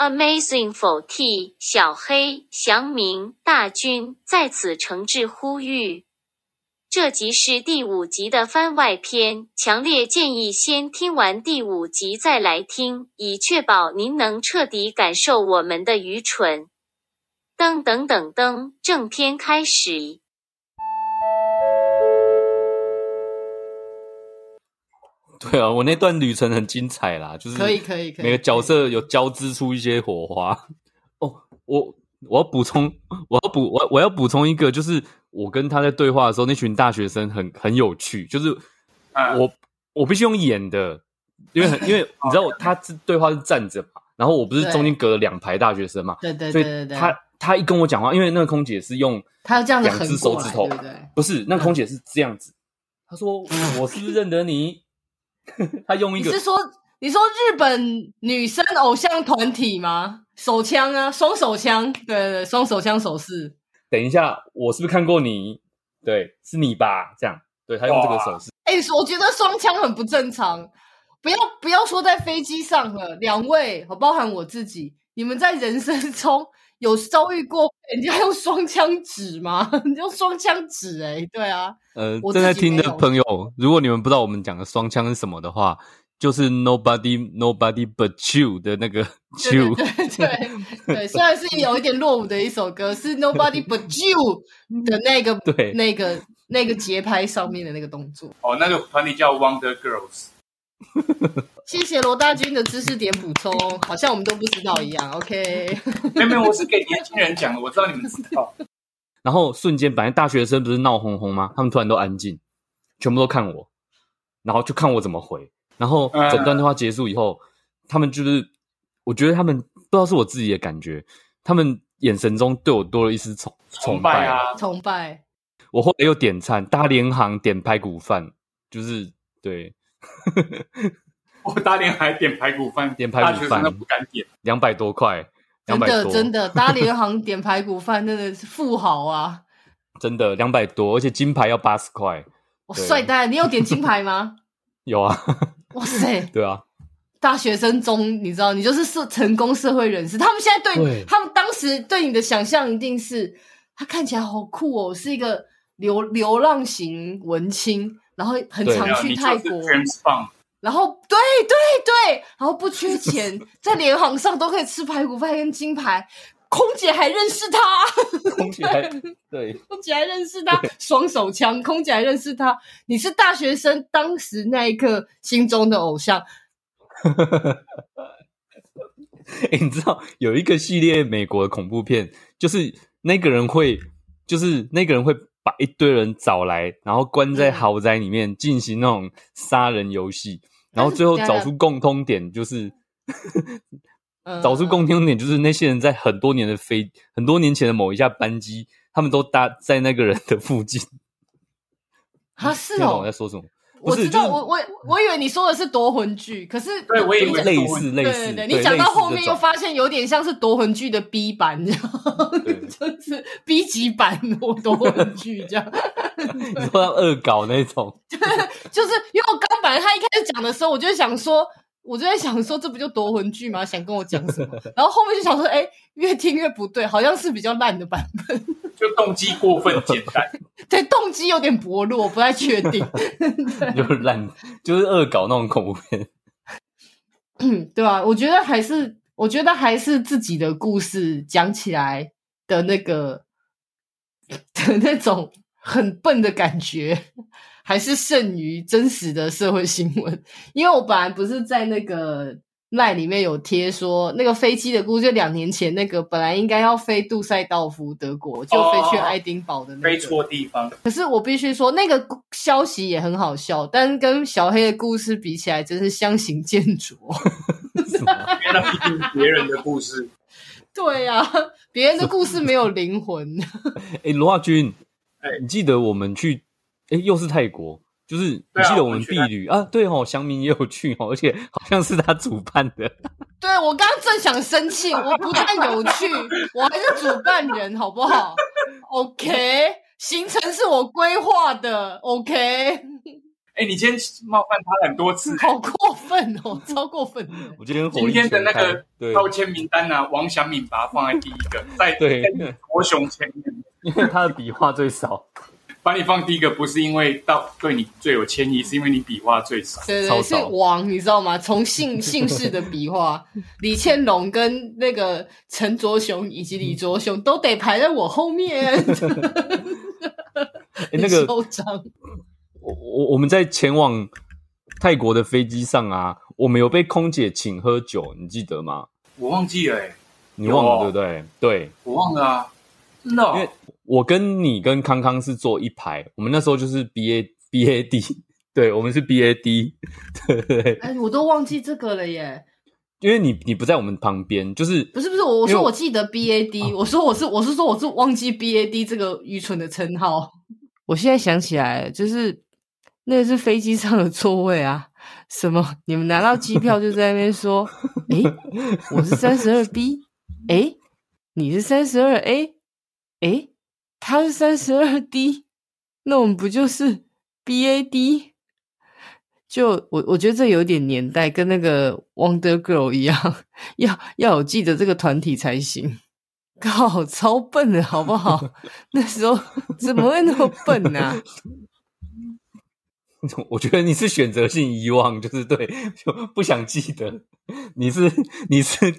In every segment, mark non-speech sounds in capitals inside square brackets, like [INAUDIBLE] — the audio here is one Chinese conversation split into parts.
Amazing 否替小黑、祥明、大军在此诚挚呼吁。这集是第五集的番外篇，强烈建议先听完第五集再来听，以确保您能彻底感受我们的愚蠢。噔噔噔噔，正片开始。[LAUGHS] 对啊，我那段旅程很精彩啦，就是可以可以可以，每个角色有交织出一些火花。[LAUGHS] 哦，我我要补充，[LAUGHS] 我要补我我要补充一个，就是我跟他在对话的时候，那群大学生很很有趣，就是我我必须用演的，因为很因为你知道，他是对话是站着嘛，然后我不是中间隔了两排大学生嘛，对对对，所以他他一跟我讲话，因为那个空姐是用他这样子两只手指头，对不对？不是，那空姐是这样子，他说我是不是认得你？[LAUGHS] 他用一个，你是说你说日本女生偶像团体吗？手枪啊，双手枪，对对对，双手枪手势。等一下，我是不是看过你？对，是你吧？这样，对，他用这个手势。哎、欸，我觉得双枪很不正常。不要不要说在飞机上了，两位，我包含我自己，你们在人生中有遭遇过人家 [LAUGHS] 用双枪指吗？[LAUGHS] 用双枪指、欸，哎，对啊。呃，正在听的朋友，如果你们不知道我们讲的双枪是什么的话，就是 nobody nobody but you 的那个 you。[LAUGHS] 对对对，对，虽然是有一点落伍的一首歌，是 nobody but you 的那个对那个那个节拍上面的那个动作。哦，那个团体叫 Wonder Girls。[LAUGHS] 谢谢罗大军的知识点补充，好像我们都不知道一样。OK，没有没有，我是给年轻人讲的，我知道你们知道。然后瞬间，本来大学生不是闹哄哄吗？他们突然都安静，全部都看我，然后就看我怎么回。然后整段对话结束以后，他们就是，我觉得他们不知道是我自己的感觉，他们眼神中对我多了一丝崇崇拜啊，崇拜。我后来又点餐，大联行点排骨饭，就是对。[LAUGHS] 我大连还点排骨饭，点排骨饭都不敢点，两百多块。真的真的，大连行点排骨饭真的是富豪啊！真的两百多，而且金牌要八十块。我，帅呆！你有点金牌吗？[LAUGHS] 有啊！哇塞！[LAUGHS] 对啊，大学生中你知道，你就是社成功社会人士。他们现在对，对他们当时对你的想象一定是，他看起来好酷哦，是一个流流浪型文青，然后很常去泰国。然后，对对对，然后不缺钱，在联航上都可以吃排骨饭跟金牌，空姐还认识他，空姐还 [LAUGHS] 对，空姐还认识他，双手枪，空姐还认识他，你是大学生，当时那一刻心中的偶像。[LAUGHS] 哎，你知道有一个系列美国的恐怖片，就是那个人会，就是那个人会把一堆人找来，然后关在豪宅里面进行那种杀人游戏。然后最后找出共通点，就是 [LAUGHS] 找出共通点，就是那些人在很多年的飞很多年前的某一架班机，他们都搭在那个人的附近。啊，[LAUGHS] 是哦，我在说什么？我知道，我我我以为你说的是夺魂剧，可是对，我以为类似类似。对对，你讲到后面又发现有点像是夺魂剧的 B 版，[LAUGHS] 这样就是 B 级版夺夺魂剧这样。[LAUGHS] 你说要恶搞那种，[LAUGHS] 就是因为我刚本来他一开始讲的时候，我就想说，我就在想说，这不就夺魂剧吗？想跟我讲什么？然后后面就想说，哎，越听越不对，好像是比较烂的版本。就动机过分简单，[LAUGHS] 对，动机有点薄弱，不太确定。[LAUGHS] 就是烂，就是恶搞那种恐怖片。嗯，[LAUGHS] 对啊，我觉得还是，我觉得还是自己的故事讲起来的那个的那种很笨的感觉，还是胜于真实的社会新闻。因为我本来不是在那个。赖里面有贴说，那个飞机的故事，就两年前那个本来应该要飞杜塞道夫德国，就飞去爱丁堡的那个，飞错地方。可是我必须说，那个消息也很好笑，但跟小黑的故事比起来，真是相形见拙。[LAUGHS] 什么？那毕竟别人的故事。[LAUGHS] 对呀、啊，别人的故事没有灵魂。[LAUGHS] 哎，罗亚军，哎，你记得我们去？哎，又是泰国。就是你记得我们毕旅啊，啊？对哦，祥明也有去哦，而且好像是他主办的。[LAUGHS] 对，我刚刚正想生气，我不但有去，我还是主办人，好不好？OK，行程是我规划的。OK，哎，你今天冒犯他很多次，好过分哦，超过分。我今天今天的那个抽签名单呢，王祥敏把它放在第一个，在对国雄前面，因为他的笔画最少。把你放第一个，不是因为到对你最有歉意，是因为你笔画最少。对对，是王，你知道吗？从姓 [LAUGHS] 姓氏的笔画，李倩龙跟那个陈卓雄以及李卓雄都得排在我后面。[LAUGHS] 那个我我我们在前往泰国的飞机上啊，我们有被空姐请喝酒，你记得吗？我忘记了，欸，你忘了对不对？对，我忘了啊，真的，因为。我跟你跟康康是坐一排，我们那时候就是 B A B A D，[LAUGHS] 对，我们是 B A D，[LAUGHS] 对对。哎，我都忘记这个了耶，因为你你不在我们旁边，就是不是不是，我我说我记得 B A D，我说我是我是说我是忘记 B A D 这个愚蠢的称号。我现在想起来，就是那个是飞机上的座位啊，什么？你们拿到机票就在那边说，[LAUGHS] 诶，我是三十二 B，诶，你是三十二 A，诶。他是三十二 D，那我们不就是 BAD？就我我觉得这有点年代，跟那个 Wonder Girl 一样，[LAUGHS] 要要有记得这个团体才行。靠，超笨的好不好？[LAUGHS] 那时候怎么会那么笨呢、啊？[LAUGHS] 我觉得你是选择性遗忘，就是对，就不想记得。你是你是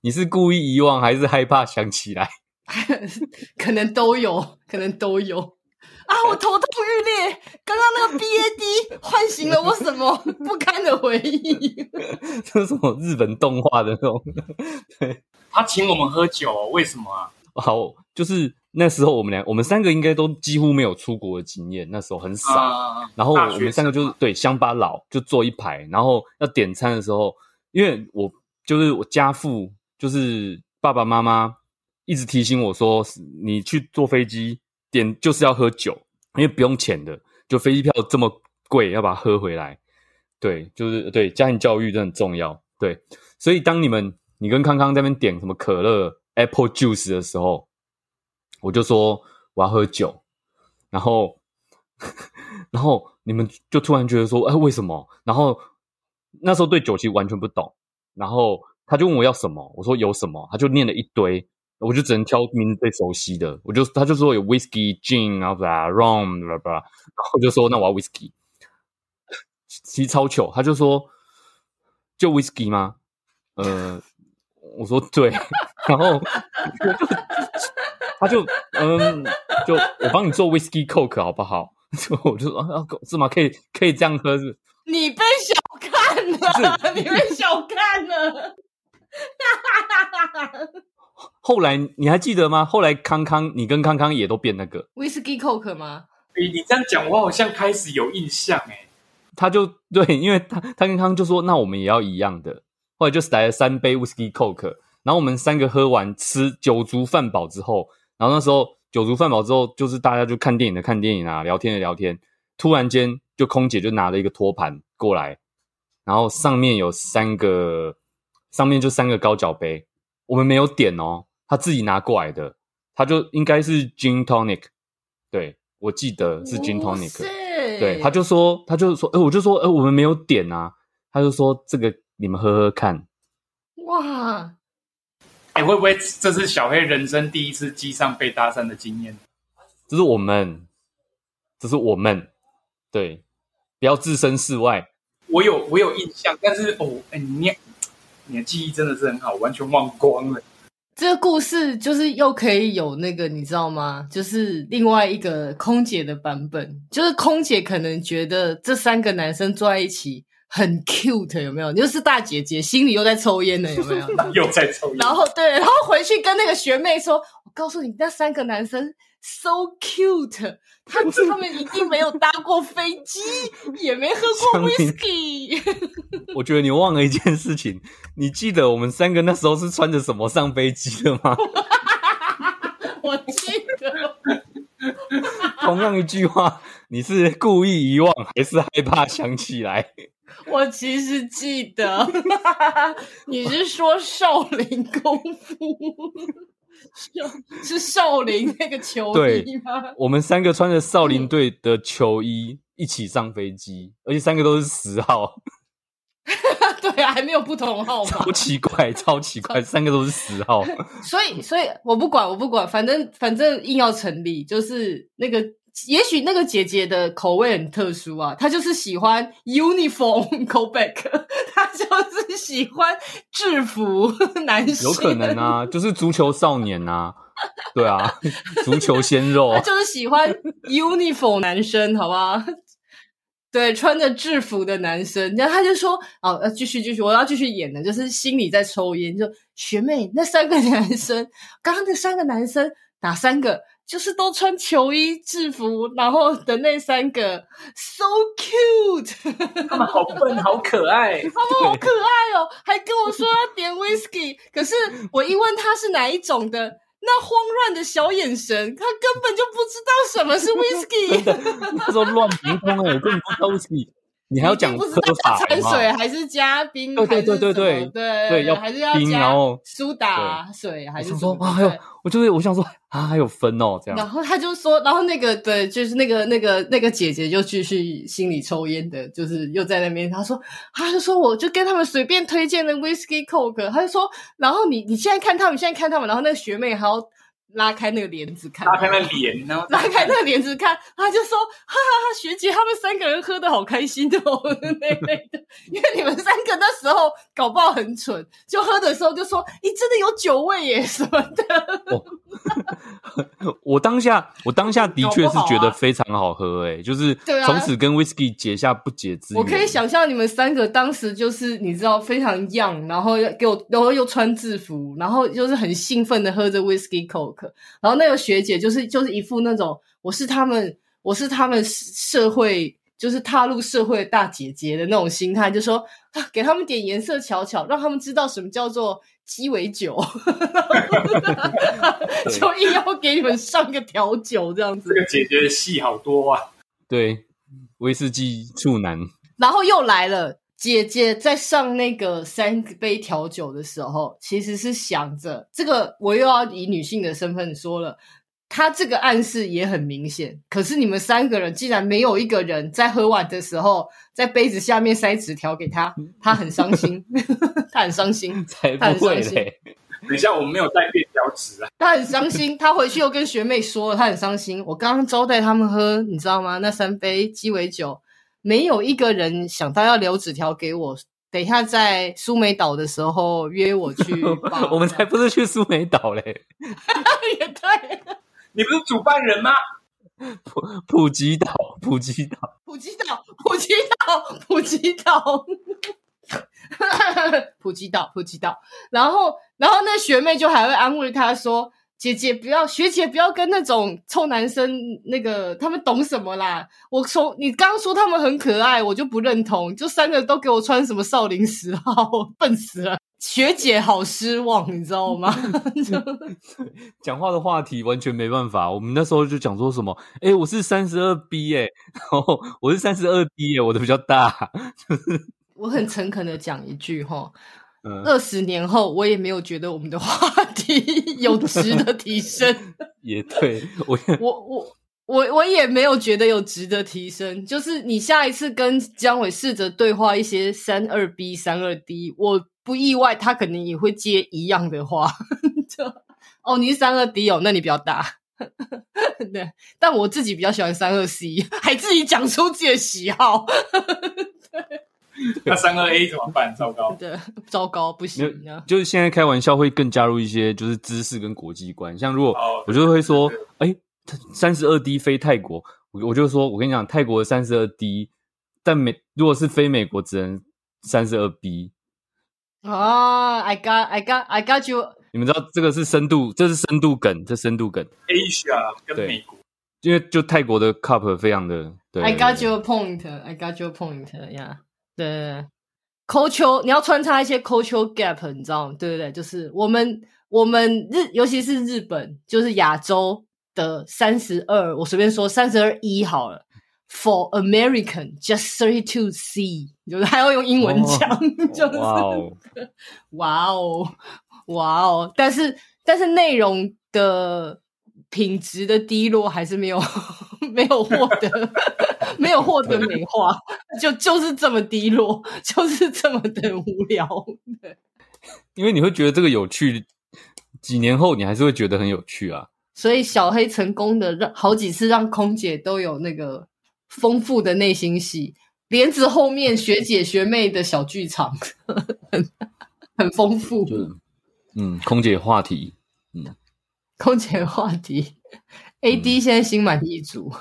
你是故意遗忘，还是害怕想起来？[LAUGHS] 可能都有，可能都有啊！我头痛欲裂，刚刚那个 BAD [LAUGHS] 唤醒了我什么不堪的回忆？[LAUGHS] 这是什么日本动画的那种？对，他请我们喝酒，为什么啊？好，就是那时候我们俩，我们三个应该都几乎没有出国的经验，那时候很少。啊、然后我们三个就是对乡巴佬，就坐一排，然后要点餐的时候，因为我就是我家父，就是爸爸妈妈。一直提醒我说：“你去坐飞机点就是要喝酒，因为不用钱的，就飞机票这么贵，要把它喝回来。对，就是对家庭教育真的很重要。对，所以当你们你跟康康在那边点什么可乐、Apple Juice 的时候，我就说我要喝酒，然后 [LAUGHS] 然后你们就突然觉得说：哎，为什么？然后那时候对酒其实完全不懂，然后他就问我要什么，我说有什么，他就念了一堆。”我就只能挑名字最熟悉的，我就他就说有 whisky、gin 然后吧 rum 吧吧，然后我就说那我要 whisky，[LAUGHS] 其实超糗，他就说就 whisky 吗？呃，我说对，[LAUGHS] 然后他就嗯，就我帮你做 whisky coke 好不好？[LAUGHS] 就我就说啊，是吗？可以可以这样喝是？你被小看了，你被小看了，哈哈哈哈哈。后来你还记得吗？后来康康，你跟康康也都变那个 Whisky Coke 吗？你你这样讲，我好像开始有印象诶。他就对，因为他他跟康康就说，那我们也要一样的。后来就是来了三杯 Whisky Coke，然后我们三个喝完，吃酒足饭饱之后，然后那时候酒足饭饱之后，就是大家就看电影的看电影啊，聊天的聊天。突然间，就空姐就拿了一个托盘过来，然后上面有三个，上面就三个高脚杯。我们没有点哦，他自己拿过来的，他就应该是 gin tonic，对，我记得是 gin tonic，对，他就说，他就说，呃，我就说，呃，我们没有点啊，他就说这个你们喝喝看，哇，哎，会不会这是小黑人生第一次机上被搭讪的经验？这是我们，这是我们，对，不要置身事外。我有我有印象，但是哦，哎，你。你的记忆真的是很好，完全忘光了。这个故事就是又可以有那个，你知道吗？就是另外一个空姐的版本，就是空姐可能觉得这三个男生坐在一起很 cute，有没有？就是大姐姐心里又在抽烟呢，有没有？[LAUGHS] 又在抽烟。然后对，然后回去跟那个学妹说：“我告诉你，那三个男生。” So cute，他他们一定没有搭过飞机，也没喝过 [LAUGHS] whisky。[LAUGHS] 我觉得你忘了一件事情，你记得我们三个那时候是穿着什么上飞机的吗？[LAUGHS] 我记得。同样一句话，你是故意遗忘，还是害怕想起来？我其实记得，你是说少林功夫？[LAUGHS] 是少林那个球衣吗？对，我们三个穿着少林队的球衣，一起上飞机，而且三个都是十号。[LAUGHS] 对啊，还没有不同号码，超奇怪，[LAUGHS] 超奇怪，三个都是十号。所以，所以我不管，我不管，反正反正硬要成立，就是那个，也许那个姐姐的口味很特殊啊，她就是喜欢 uniform [LAUGHS] callback，[LAUGHS] 她就是喜欢制服男生，有可能啊，就是足球少年啊，对啊，[LAUGHS] 足球鲜肉，她就是喜欢 uniform 男生，好不好？对，穿着制服的男生，然后他就说：“哦，要继续继续，我要继续演的，就是心里在抽烟。就学妹，那三个男生，刚刚那三个男生哪三个？就是都穿球衣制服，然后的那三个，so cute，他们好笨，好可爱，[LAUGHS] 他们好可爱哦，还跟我说要点 whisky，可是我一问他是哪一种的。”那慌乱的小眼神，他根本就不知道什么是 whisky。那时候乱凭空哎，根本不知道 whisky。你还要讲喝法掺水还是加冰？对对对对对对对，要还是要加苏打水还是说啊？还有，我就是我想说啊，还有分哦这样。然后他就说，然后那个对，就是那个那个那个姐姐就继续心里抽烟的，就是又在那边。他说，他就说，我就跟他们随便推荐的 whisky coke。他就说，然后你你现在看他们，现在看他们，然后那个学妹还要。拉开那个帘子看，拉开那帘，然后拉开那个帘子看，他就说：“哈哈哈，学姐他们三个人喝的好开心哦，那类的。[LAUGHS] 因为你们三个那时候搞不好很蠢，就喝的时候就说：‘你真的有酒味耶’ [LAUGHS] 什么的。哦” [LAUGHS] 我当下，我当下的确是觉得非常好喝，诶就是从此跟 whisky 结下不解之缘。我可以想象你们三个当时就是你知道非常 young，然后给我，然后又穿制服，然后就是很兴奋的喝着 whisky 然后那个学姐就是就是一副那种我是他们我是他们社会就是踏入社会的大姐姐的那种心态，就说啊给他们点颜色瞧瞧，让他们知道什么叫做鸡尾酒，[LAUGHS] 就硬要给你们上个调酒这样子。这个姐姐的戏好多啊，对，威士忌处男。然后又来了。姐姐在上那个三杯调酒的时候，其实是想着这个，我又要以女性的身份说了，她这个暗示也很明显。可是你们三个人竟然没有一个人在喝完的时候，在杯子下面塞纸条给她，她很伤心，[LAUGHS] 她很伤心，[LAUGHS] 才不会嘞！[LAUGHS] 等一下，我们没有带便条纸啊。她很伤心，她回去又跟学妹说了，她很伤心。我刚刚招待他们喝，你知道吗？那三杯鸡尾酒。没有一个人想到要留纸条给我，等一下在苏梅岛的时候约我去。[LAUGHS] 我们才不是去苏梅岛嘞！[LAUGHS] 也对，你不是主办人吗？普普吉岛，普吉岛，普吉岛，普吉岛，普吉岛，普吉岛，[LAUGHS] 普吉岛。然后，然后那学妹就还会安慰他说。姐姐不要，学姐不要跟那种臭男生那个，他们懂什么啦？我从你刚刚说他们很可爱，我就不认同。就三个都给我穿什么少林十号，[LAUGHS] 笨死了！学姐好失望，你知道吗？[LAUGHS] [LAUGHS] 讲话的话题完全没办法。我们那时候就讲说什么？哎，我是三十二 B 哎，然后我是三十二 B 哎，我的比较大。我很诚恳的讲一句齁。二十年后，我也没有觉得我们的话题 [LAUGHS] 有值得提升。[LAUGHS] 也对，我我我我我也没有觉得有值得提升。就是你下一次跟姜伟试着对话一些三二 B 三二 D，我不意外，他肯定也会接一样的话。[LAUGHS] 就哦，你是三二 D 哦，那你比较大。对，但我自己比较喜欢三二 C，还自己讲出自己的喜好。对。[LAUGHS] 那三二 A 怎么办？糟糕，[LAUGHS] 对，糟糕，不行。就是现在开玩笑会更加入一些就是知识跟国际观，像如果我就会说，哎，三十二 D 飞泰国，我我就说，我跟你讲，泰国的三十二 D，但美如果是飞美国只能三十二 B。啊，I got, I got, I got you。你们知道这个是深度，这是深度梗，这深度梗。Asia 跟美国，因为就泰国的 cup 非常的。对，I got your point, I got your point, yeah. 对，culture 你要穿插一些 culture gap，你知道吗？对不对？就是我们我们日，尤其是日本，就是亚洲的三十二，我随便说三十二一好了。For American, just thirty two C，就是还要用英文讲，哦、[LAUGHS] 就是哇哦，哇哦，哇哦！但是但是内容的品质的低落还是没有。没有获得，没有获得美化，就就是这么低落，就是这么的无聊。因为你会觉得这个有趣，几年后你还是会觉得很有趣啊。所以小黑成功的让好几次让空姐都有那个丰富的内心戏，帘子后面学姐学妹的小剧场很很丰富。嗯，空姐话题，嗯，空姐话题，AD 现在心满意足。